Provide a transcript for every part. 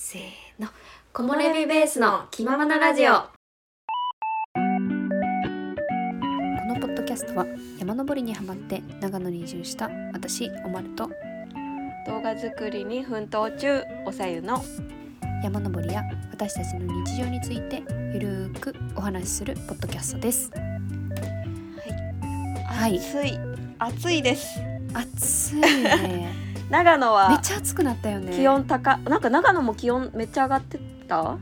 せーの。木漏れ日ベースの気ままなラジオ。このポッドキャストは山登りにハマって長野に移住した私おまると。動画作りに奮闘中おさゆの。山登りや私たちの日常についてゆるーくお話しするポッドキャストです。はい。暑い。暑いです。暑いね長野めっはちゃ暑くなったよね。気温高。なんか長野も気温めっちゃ上がってた？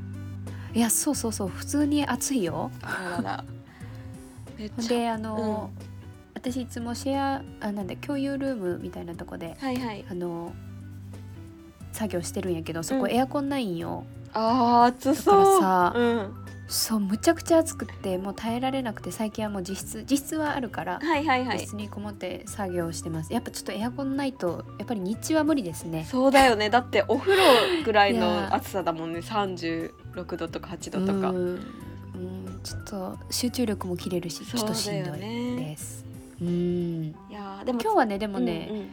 いやそうそうそう普通に暑いよ。あであの、私いつもシェアあなんだ共有ルームみたいなとこではいはい。あの作業してるんやけどそこうん。エアコンないんよ、あー暑だそう。からさうん、そうむちゃくちゃ暑くってもう耐えられなくて最近はもう自室自室はあるから、はいはいはい。にこもって作業してます。やっぱちょっとエアコンないとやっぱり日中は無理ですね。そうだよね。だってお風呂ぐらいいやの暑さだもんね。36度とか8度とか。うんうんちょっと集中力も切れるしちょっとしんどいねです。うん。いやーでも今日はねでもね、うんうん。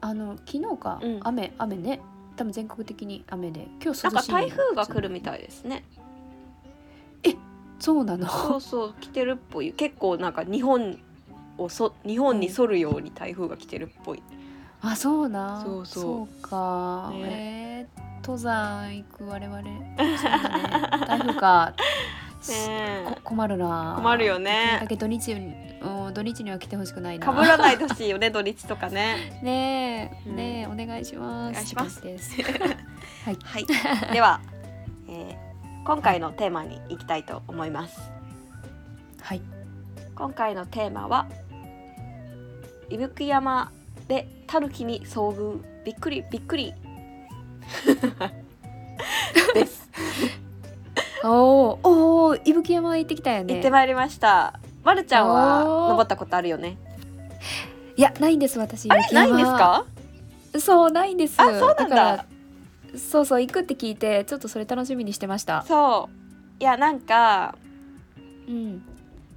あの昨日か、うん。雨雨ね。多分全国的に雨で今日涼しいなんか台風が来るみたいですねそうなの。そうそう来てるっぽい。結構なんか日本をそ日本に沿るように台風が来てるっぽい、あそうなそうそう。そうか、ね。えー登山行く我々。ね。台風か、ねこ困るな。困るよね。だけど土日にうん土日には来てほしくないな。かぶらないでほしいよね土日とかね。ねえ。うん。ねえお願いします。お願いします。はい。はい。では、えー今回のテーマに行きたいと思います。はい。今回のテーマは伊吹山でタヌキに遭遇。びっくりびっくり。です。おー。おー伊吹山行ってきたよね。行ってまいりました。まるちゃんは登ったことあるよね？いやないんです私あれ？ないんですか？そうないんです。あそうなんだからそうそう行くって聞いてちょっとそれ楽しみにしてました。そう。いやなんかうん。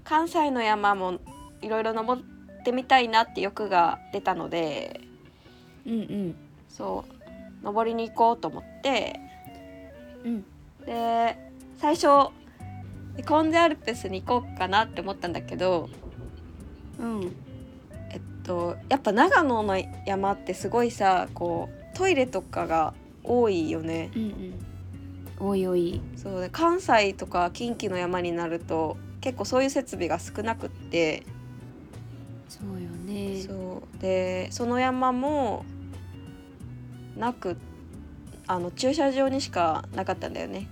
関西の山もいろいろ登ってみたいなって欲が出たのでうんうん。そう登りに行こうと思って。うん。で最初コンゼアルプスに行こうかなって思ったんだけどうん。えっとやっぱ長野の山ってすごいさこうトイレとかが多いよね。うんうん。おいおい。そうで関西とか近畿の山になると結構そういう設備が少なくって。そうよね。そう。でその山もなくあの駐車場にしかなかったんだよね。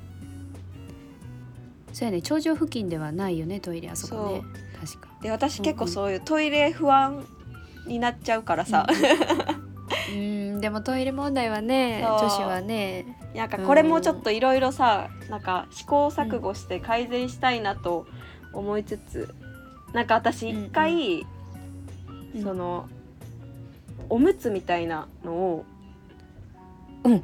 そうやね。頂上付近ではないよねトイレあそこね。確か。で私うん結構そういうトイレ不安になっちゃうからさ、うん でもトイレ問題はね女子はねなんかこれもちょっといろいろさなんか試行錯誤して改善したいなと思いつつ、なんか私一回、うんそのおむつみたいなのを、うん。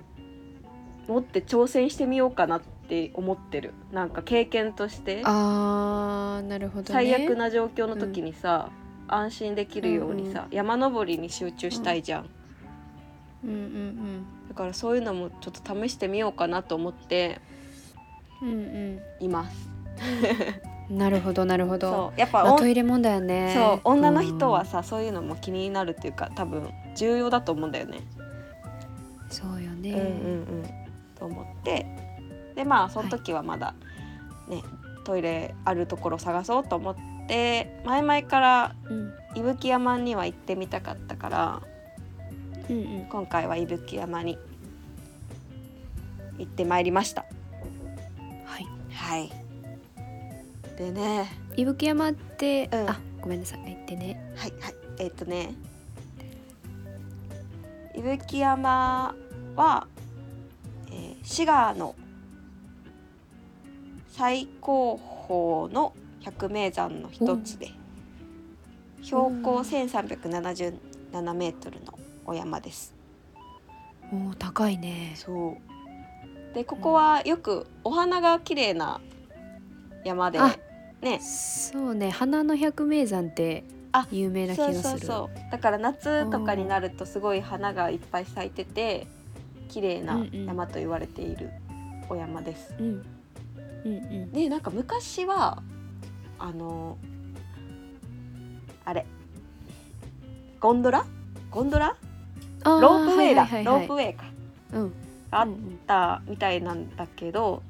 持って挑戦してみようかなって思ってる。なんか経験として。あーなるほどね。最悪な状況の時にさ、安心できるようにさ、うん。山登りに集中したいじゃん、うんうんだからそういうのもちょっと試してみようかなと思ってうんうん。います。う んなるほどなるほど。そう。やっぱまあトイレ問題はね。そう。女の人はさ、そういうのも気になるっていうか多分重要だと思うんだよね。うんそうよね、うんうんうん、と思って。でまあその時はまだね、トイレあるところ探そうと思って前々からうん。伊吹山には行ってみたかったからうんうん。今回は伊吹山に行ってまいりました。はい。はい。でね。伊吹山って、うん。あごめんなさい。言ってね。はいはい。えっ、とね。伊吹山は、えー滋賀の最高峰の百名山の一つで、標高1377メートルのお山です。おー高いね。そう。でここはよくお花が綺麗な山であね。そうね。花の百名山ってあ有名な気そうがする。そうそう。だから夏とかになるとすごい花がいっぱい咲いてて綺麗なうんうん。山と言われているお山です。うん。うんうん。でなんか昔はあのあれ。ゴンドラ？ゴンドラ？ロープウェイだ、はいはいはい。はいロープウェイか。うん。があっうんたみたいなんだけど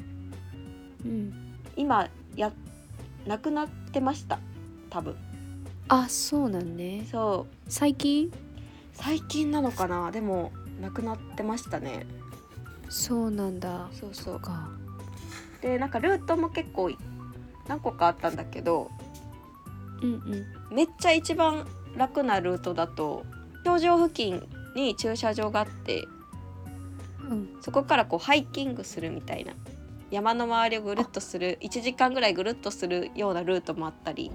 うん。今やなくなってました。多分。あそうなんね。そう。最近？最近なのかな？でもなくなってましたね。そうなんだ。そうそう。か。でなんかルートも結構何個かあったんだけどうんうん。めっちゃ一番楽なルートだと頂上付近に駐車場があってうん。そこからこうハイキングするみたいな。山の周りをぐるっとする1時間ぐらいぐるっとするようなルートもあったり。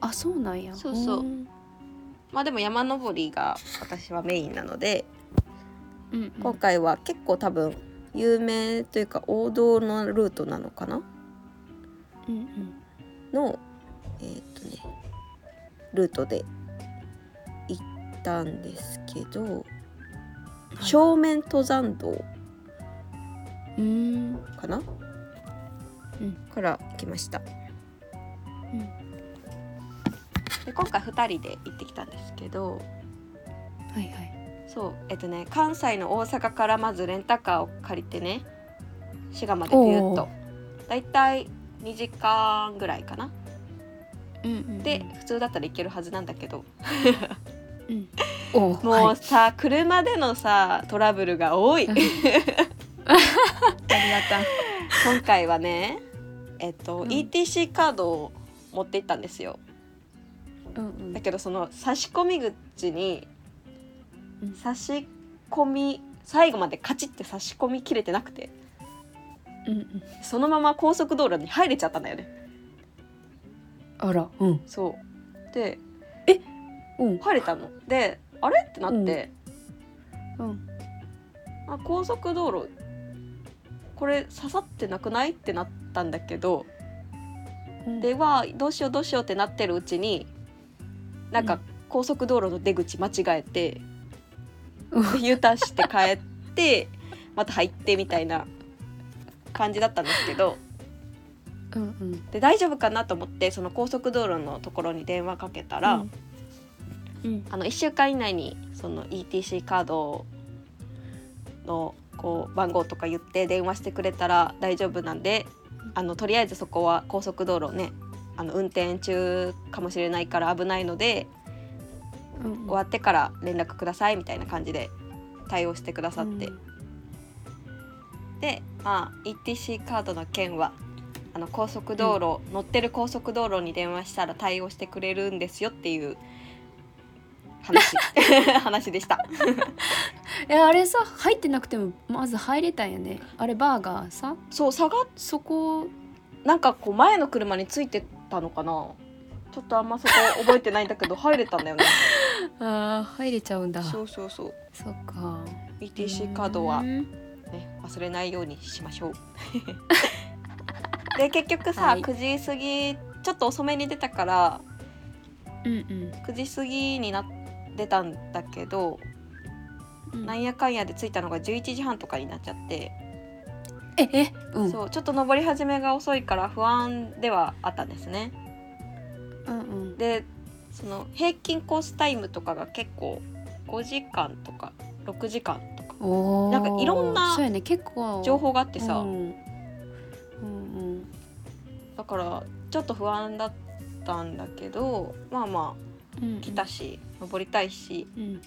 あそうなんや。そうそう。ん。まあでも山登りが私はメインなのでうんうん。今回は結構多分有名というか王道のルートなのかな？うんうん。のえーっとねルートでたんですけど、はい。正面登山道うーん。かな、うん。から来ました。うん。で今回2人で行ってきたんですけどはいはい。そうえっとね関西の大阪からまずレンタカーを借りてね滋賀までビューッと。だいたい2時間ぐらいかな。うんうん。で普通だったら行けるはずなんだけどもうはい。さ、車でのさトラブルが多い。うん。ありがた今回はねえっと、うん。ETC カードを持って行ったんですよ。うんうん。だけどその差し込み口にうん。差し込み最後までカチッて差し込みきれてなくて。うんうん。そのまま高速道路に入れちゃったんだよね。あらうん。そう。でうん。入れたの。であれ？ってなって、うん。あ高速道路。これ刺さってなくない？ってなったんだけど。うん。ではどうしようどうしようってなってるうちになんかうん。高速道路の出口間違えて、うん。で U ターンして帰って また入ってみたいな感じだったんですけど。うんうん。で大丈夫かなと思ってその高速道路のところに電話かけたら、うんうん。あの1週間以内にその ETC カードのこう番号とか言って電話してくれたら大丈夫なんであのとりあえずそこは高速道路ねあの運転中かもしれないから危ないのでうん終わってから連絡くださいみたいな感じで対応してくださって、うん。で、まあ、ETC カードの件はあの高速道路、乗ってる高速道路に電話したら対応してくれるんですよっていう話。話でした。えあれさ入ってなくてもまず入れたんやね。あれバーガーさ？そう下がっそこ。なんかこう前の車についてたのかな。ちょっとあんまそこ覚えてないんだけど 入れたんだよね。あー入れちゃうんだ。そうそうそう。そっか。ETC カードはうねん。忘れないようにしましょう。で結局さ、はい。9時過ぎちょっと遅めに出たからうんうん。9時過ぎになってたんだけど、うん。なんやかんやで着いたのが11時半とかになっちゃって、ええうん。そうちょっと登り始めが遅いから不安ではあったんですね。うんうん。でその平均コースタイムとかが結構5時間とか6時間とか。なんかいろんな情報があってさ、うん。うんうん。だからちょっと不安だったんだけどまあまうんあ来たし登りたいしうん。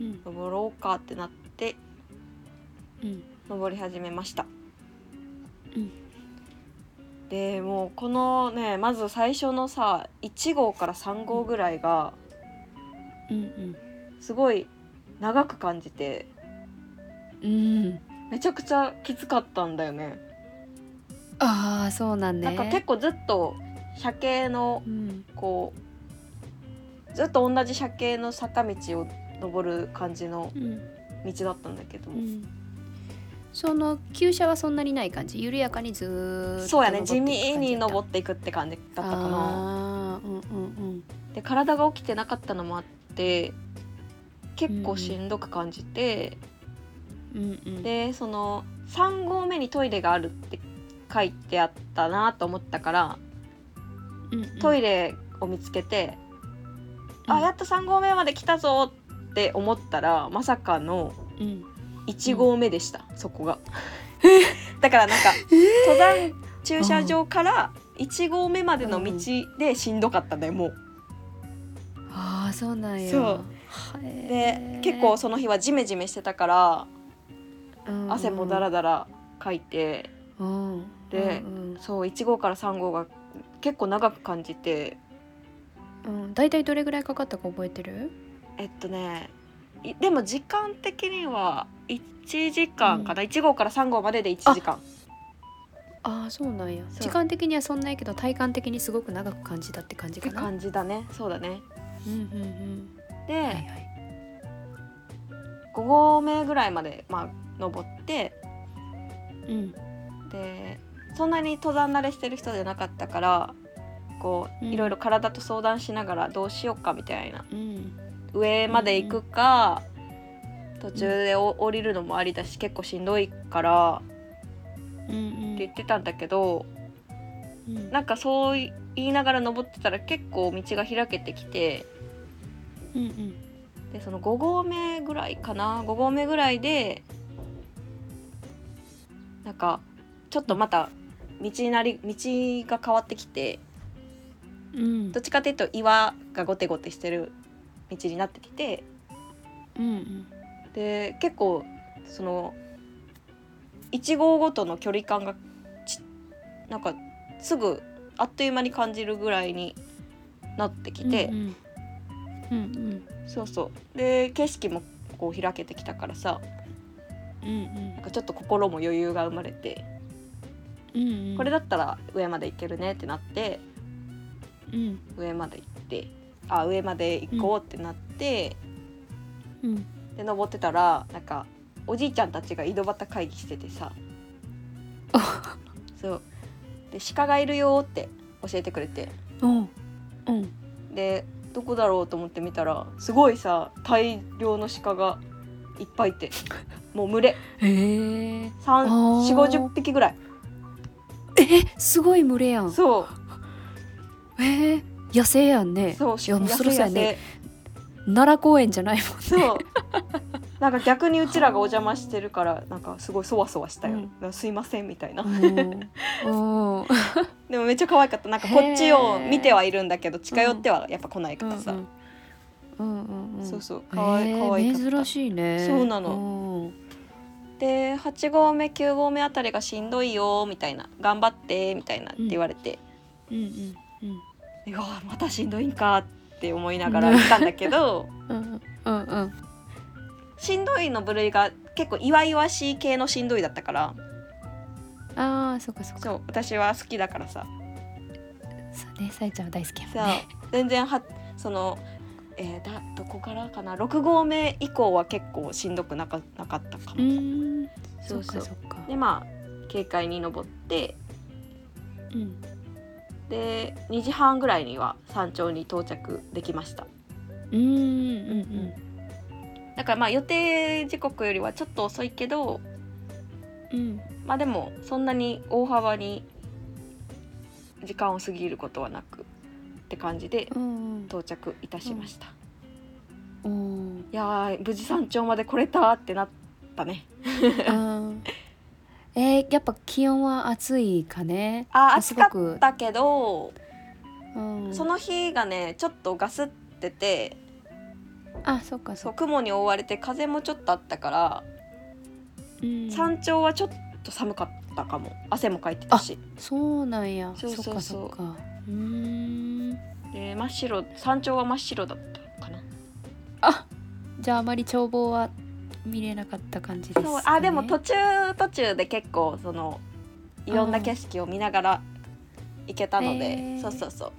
うん。登ろうかってなってうん。登り始めました。うん。でもうこのねまず最初のさ1号から3号ぐらいがうんすごい長く感じてうん。うんめちゃくちゃきつかったんだよね。ああそうなんね。なんか結構ずっと車系のうん。こうずっと同じ車系の坂道を登る感じのうん。道だったんだけど、うん。その急車はそんなにない感じ？緩やかにずーっとそうやね。地味に登登っていくって感じだったかな。あーうんうんで体が起きてなかったのもあって結構しんどく感じて、うんうん。でその3合目にトイレがあるって書いてあったなと思ったからうんうん。トイレを見つけて、うんあやっと3合目まで来たぞって思ったらまさかのうん。1合目でした、そこが。だからなんか登山駐車場から1合目までの道でしんどかったねもう。ああそうなんや。そう。で結構その日はジメジメしてたから汗もダラダラかいてうん。でうんそう1号から3号が結構長く感じてうんうん、大体どれぐらいかかったか覚えてる？えっとねいでも時間的には1時間かな、1号から3号までで1時間。ああそうなんや。時間的にはそんなやけど体感的にすごく長く感じたって感じってかな感じだね。そうだね。うんうんうん。で、はいはい。5合目ぐらいまでまあ登ってうん。でそんなに登山慣れしてる人じゃなかったからこううん。いろいろ体と相談しながらどうしようかみたいな。うん。上まで行くか、途中でお降りるのもありだし結構しんどいからうんうん。って言ってたんだけどうん。なんかそう言いながら登ってたら結構道が開けてきてうんうん。でその5合目ぐらいかな？5合目ぐらいでなんかちょっとまた道になり道が変わってきてうんどっちかっていうと岩がゴテゴテしてる道になってきてうんうん。で結構その1号ごとの距離感がちなんかすぐあっという間に感じるぐらいになってきて、うんうん。うんそうそう。で景色もこう開けてきたからさうんうん。なんかちょっと心も余裕が生まれて、うんうん。これだったら上まで行けるねってなってうん上まで行ってあ上まで行こうってなって、うん。で登ってたらなんかおじいちゃんたちが井戸端会議しててさ。そう。で鹿がいるよって教えてくれて。うん。うん。でどこだろうと思って見たらすごいさ大量の鹿がいっぱいいて。もう群れ。へえ。4ー5 0匹ぐらい。えすごい群れやん。そうえー、野生やんね。そういやもうそろそろや野ね。奈良公園じゃないもん生そう。なんか逆にうちらがお邪魔してるからなんかすごいそわそわしたよ、うん。すいませんみたいな、でもめっちゃ可愛かった。なんかこっちを見てはいるんで近寄ってはやっぱ来ないからさ、うんうん。うんうんそうそう。可愛いえー可愛かった。珍しいね。そうなの。で8合目9合目あたりがしんどいよみたいな。頑張ってみたいなって言われて、うんうんうん。うわまたしんどいんかって思いながら行ったんだけど。うん。うんうんしんどいの部類が結構岩々しい系のしんどいだったから。ああそっかそっか。そう私は好きだからさ。そうねさえちゃんは大好きやもんさね全然はその、えーだどこからかな？6合目以降は結構しんどくなかなかったかうも。そそうそう。っかそっか。でまあ軽快に登って。うんで2時半ぐらいには山頂に到着できました。うんうんうんだからまあ予定時刻よりはちょっと遅いけどうん。まあでもそんなに大幅に時間を過ぎることはなくって感じでうん到着いたしました、うん。いやー無事山頂まで来れたってなったね。うんえー、やっぱ気温は暑いかね。あ暑かったけど、うん。その日がねちょっとガスっててあそっかそそう雲に覆われて風もちょっとあったから、うん。山頂はちょっと寒かったかも。汗もかいてたし。そうなんや。そうそうそう。か。うーん。で真っ白山頂は真っ白だったかな。あじゃああまり眺望は見れなかった感じですか、ね、そうあでも途中途中で結構そのいろんな景色を見ながら行けたので、そうそうそう。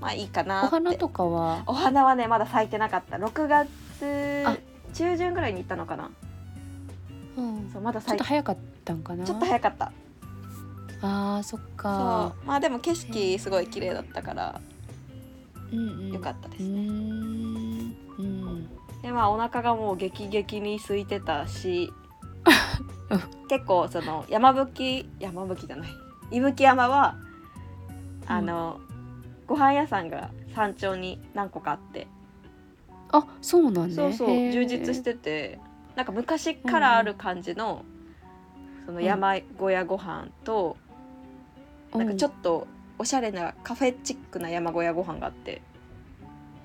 まあいいかなお花とかは？お花はねまだ咲いてなかった。6月あ。中旬ぐらいに行ったのかな。うん。そうまだちょっと早かったんかな？ちょっと早かった。あーそっそかう。まあでも景色すごい綺麗だったからう、んうん、よかったですね、でまあお腹がもう激激に空いてたしうん 結構その山吹山吹じゃない伊吹山はあの、ご飯屋さんが山頂に何個かあって。あそうなんねそうそう充実しててなんか昔からある感じの、その山小屋ご飯と、なんかちょっとおしゃれなカフェチックな山小屋ご飯があって。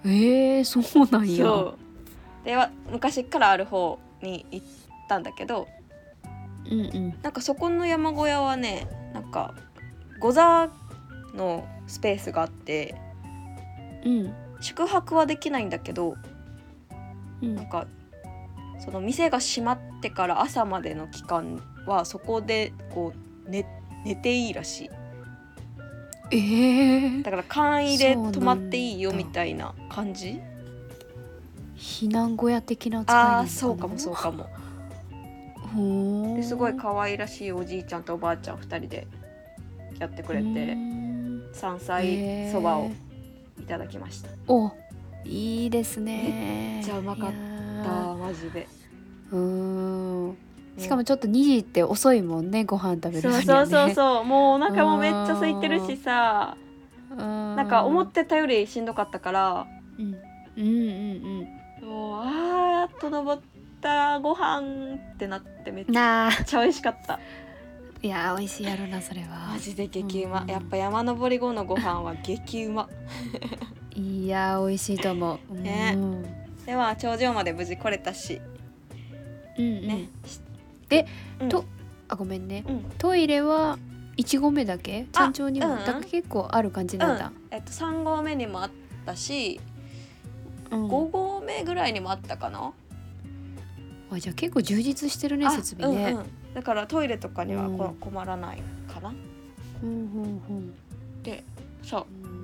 うんえー、そうなんやでは昔からある方に行ったんだけどうんうん。なんかそこの山小屋はねなんか御座のスペースがあってうん。宿泊はできないんだけどうん。なんかその店が閉まってから朝までの期間はそこでこう寝寝ていいらしい。えー、だから簡易で泊まっていいよみたいな感じ避難小屋的な扱いなのああーそうかもそうかも。ほーですごい可愛らしいおじいちゃんとおばあちゃん2人でやってくれうてん山菜そばをいただきました。おいいですね。めっちゃうまかったいやーマジで。うーん。しかもちょっと2時って遅いもんねご飯食べるそうのにはね。そうそうそうもうお腹もめっちゃ空いてるしさ。ななんか思ってたよりしんどかったから。うんうんうんもうあーっと登ったご飯ってなってめっちゃ美味しかったいやー美味しいやろなそれはマジで激うま、うんやっぱ山登り後のご飯は激うまいやー美味しいと思うねうんでは頂上まで無事来れたしうんね、でうんとあごめんねうんトイレは1合目だけ山頂にも、うんだ結構ある感じなんだ、えっと、3合目にもあったし、5合目ぐらいにもあったかな、あじゃあ結構充実してるねあ設備ね、うんうん。だからトイレとかにはこ、うん。困らないかな。うんうんうん。でそう。うん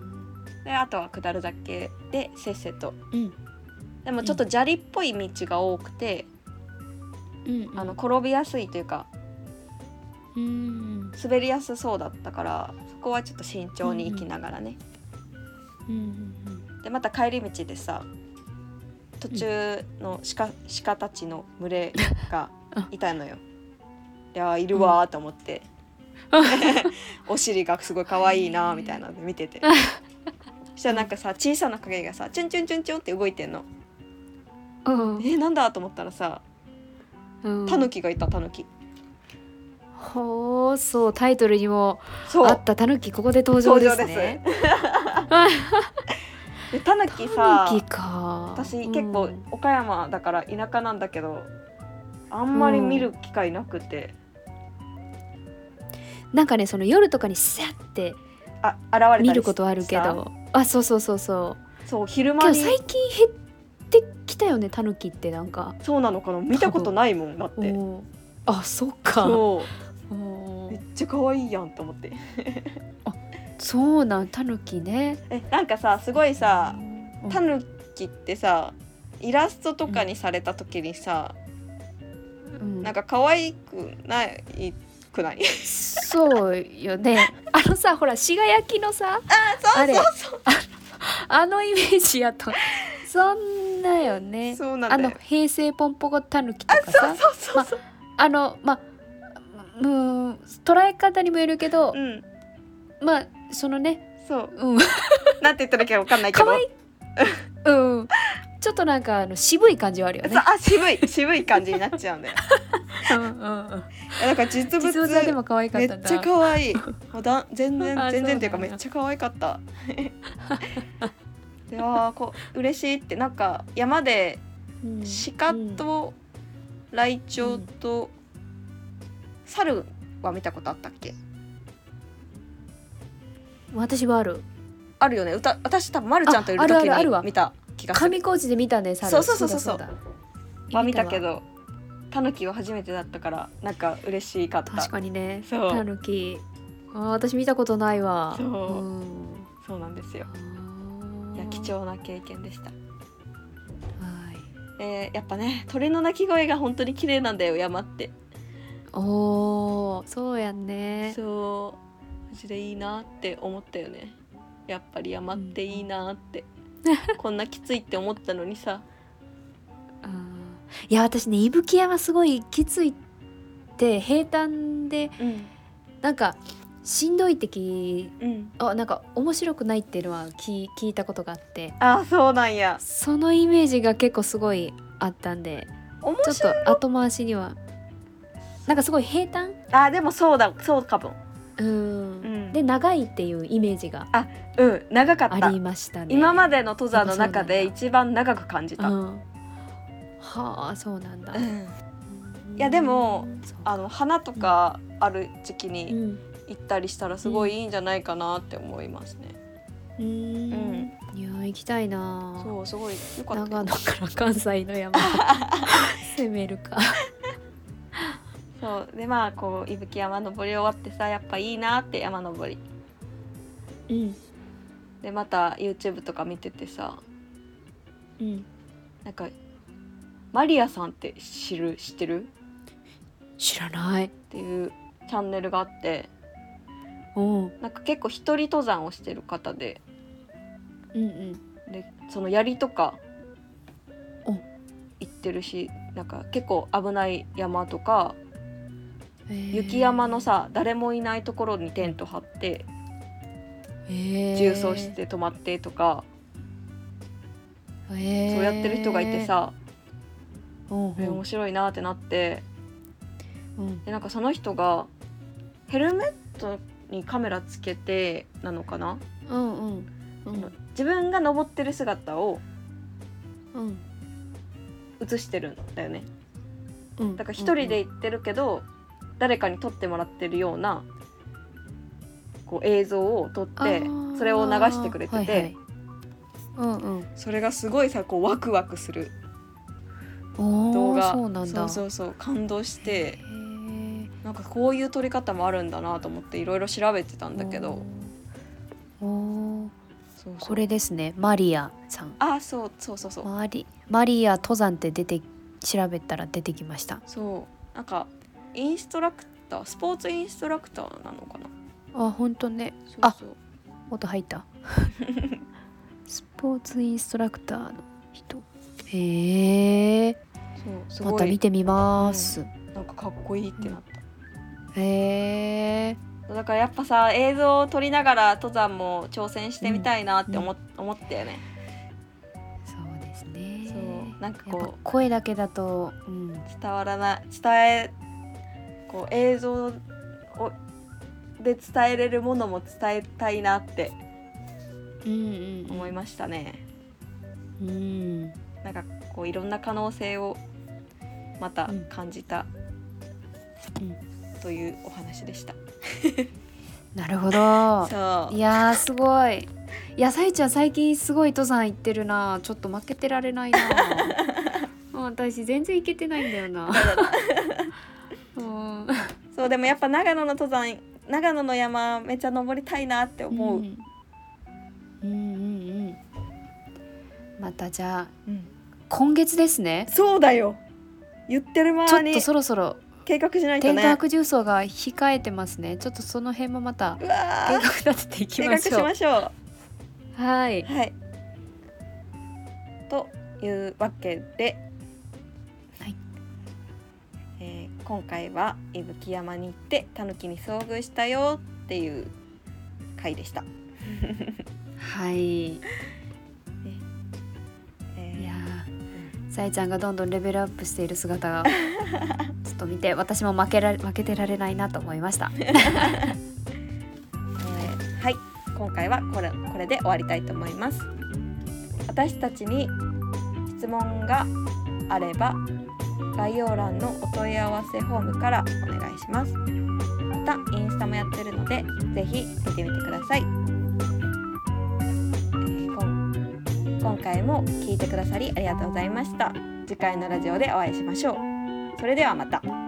であとは下るだけでせっせと。うん。でもちょっと砂利っぽい道が多くて、うんあの転びやすいというかうん。滑りやすそうだったからそこはちょっと慎重に行きながらね、うんうん。でまた帰り道でさ途中の鹿鹿たちの群れがいたのよ。いやーいるわーと思って、お尻がすごい可愛いなーみたいなので見てて。そしたらなんかさ小さな影がさチュンチュンチュンチュンって動いてんの。うん。えー、なんだと思ったらさうん。タヌキがいたタヌキ。ほうそうタイトルにもあったタヌキここで登場ですね。で タヌキさ私結構うん。岡山だから田舎なんだけどあんまり見る機会なくて、なんかねその夜とかにスャってあ現れ見ることはあるけど。あそうそうそうそう。そう昼間に。最近減ってきたよねタヌキってなんか。そうなのかな？見たことないもんだって。あそっか。そう。めっちゃ可愛いやんと思ってそうなんタヌキね。えなんかさすごいさうん。タヌキってさイラストとかにされた時にさ、うん。なんか可愛くない？くない？そうよね。あのさほら志賀焼きのさそうあれそうそう。あのイメージやと。そんなよね。あのそうなんだよ。平成ポンポコタヌキとかさ。そうそうそう、あのまあうん捉え方にもよるけど、うん。まあそのねそう。うん。なんて言ったらいいかわかんないけど。可愛い。うん。ちょっとなんかあの渋い感じはあるよね。そうあ渋い。渋い感じになっちゃうんだよ。うんうんうん。えだから実物実物はでも可愛かっんだ。めったちゃ可愛い。もうだ全然あ全然っていうかそうなんやめっちゃ可愛かった。であーこう嬉しいって。なんか山でうん。鹿とライチョウと猿は見たことあったっけ？うん私はある。あるよね。うた私多分まるちゃんといる時に見た気がする。上高地で見たね猿。そうそうそうそう。そうだだ。は見たけわ。どタヌキは初めてだったからなんか嬉しかった。確かにね。そう。タヌキ。あー私見たことないわ。そう。ん。そうなんですよ。いや貴重な経験でした。はい。えーやっぱね鳥の鳴き声が本当に綺麗なんだよ山って。おーそうやんね。そうマジでいいなって思ったよね。やっぱり山っていいなって、こんなきついって思ったのにさ。いや私ね伊吹山すごいきついって平坦でうん。なんかしんどいってきうん。あなんか面白くないっていうのは聞聞いたことがあって。あそうなんや。そのイメージが結構すごいあったんで面ちょっと後回しには。なんかすごい平坦？あでもそうだそうかもうん、うん。で長いっていうイメージがうん。長かった。ありましたね。今までの登山の中で一番長く感じた、うん、はあそうなんだ、うん。いやでもあの花とかある時期うにん。行ったりしたらすごいいいんじゃないかなって思いますね、うん。いや行きたいな。そうすごいよかった長野から関西の山 攻めるかそう。でまあこう伊吹山登り終わってさやっぱいいなって山登り。うん。でまた YouTube とか見ててさ。うん。なんかマリアさんって知る知ってる？知らない。っていうチャンネルがあって。う。んなんか結構一人登山をしてる方で。うんうん。でその槍とか。お。行ってるしなんか結構危ない山とか雪山のさ誰もいないところにテント張って重装して泊まってとかそうやってる人がいてさ面白いなってなってうん。でなんかその人がヘルメットにカメラつけてなのかな、うんうん。うん。自分が登ってる姿をうん。映してるんだよね。うん。だから一人で行ってるけど、誰かに撮ってもらってるようなこう映像を撮ってそれを流してくれてて、はいはい。うんうん。それがすごいさこうワクワクする動画。そうなんだ。そうそうそう。感動してなんかこういう撮り方もあるんだなと思っていろいろ調べてたんだけど。おそうこれですね。マリアさん。あそうそうそうそう。マリマリア登山って出て調べたら出てきました。そう。なんかインストラクタースポーツインストラクターなのかな？あ本当ね。そうそう。音入った。スポーツインストラクターの人。へえ。また見てみます、なんかかっこいいってなった、へえ。だからやっぱさ映像を撮りながら登山も挑戦してみたいなって思,、思ったよね。そうですね。そうなんかこう。声だけだと、うん、伝わらない伝えこう映像をで伝えれるものも伝えたいなってうんうん思いましたね、うん。なんかこういろんな可能性をまたうん。感じたうん。というお話でした、なるほど。いやーすごい。いやさいちゃん最近すごい登山行ってるな。ちょっと負けてられないな。私全然行けてないんだよな。うん そう。でもやっぱ長野の登山長野の山めっちゃ登りたいなって思う、うん。うんうんうん。またじゃあうん。今月ですね。そうだよ。言ってるちょ間にっとそろそろ計画しないと天ね下白重曹が控えてますね。ちょっとその辺もまた計ー。画立てていき計画しましょう。ましょう。はい。はい。というわけで、今回は伊吹山に行ってタヌキに遭遇したよっていう回でした。はい。いえー。やーさいちゃんがどんどんレベルアップしている姿が ちょっと見て私も負けられ負けてられないなと思いました。え ーはい。今回はこれこれで終わりたいと思います。私たちに質問があれば概要欄のお問い合わせフォームからお願いします。またインスタもやってるのでぜひ見てみてください。えーこ今回も聞いてくださりありがとうございました。次回のラジオでお会いしましょう。それではまた。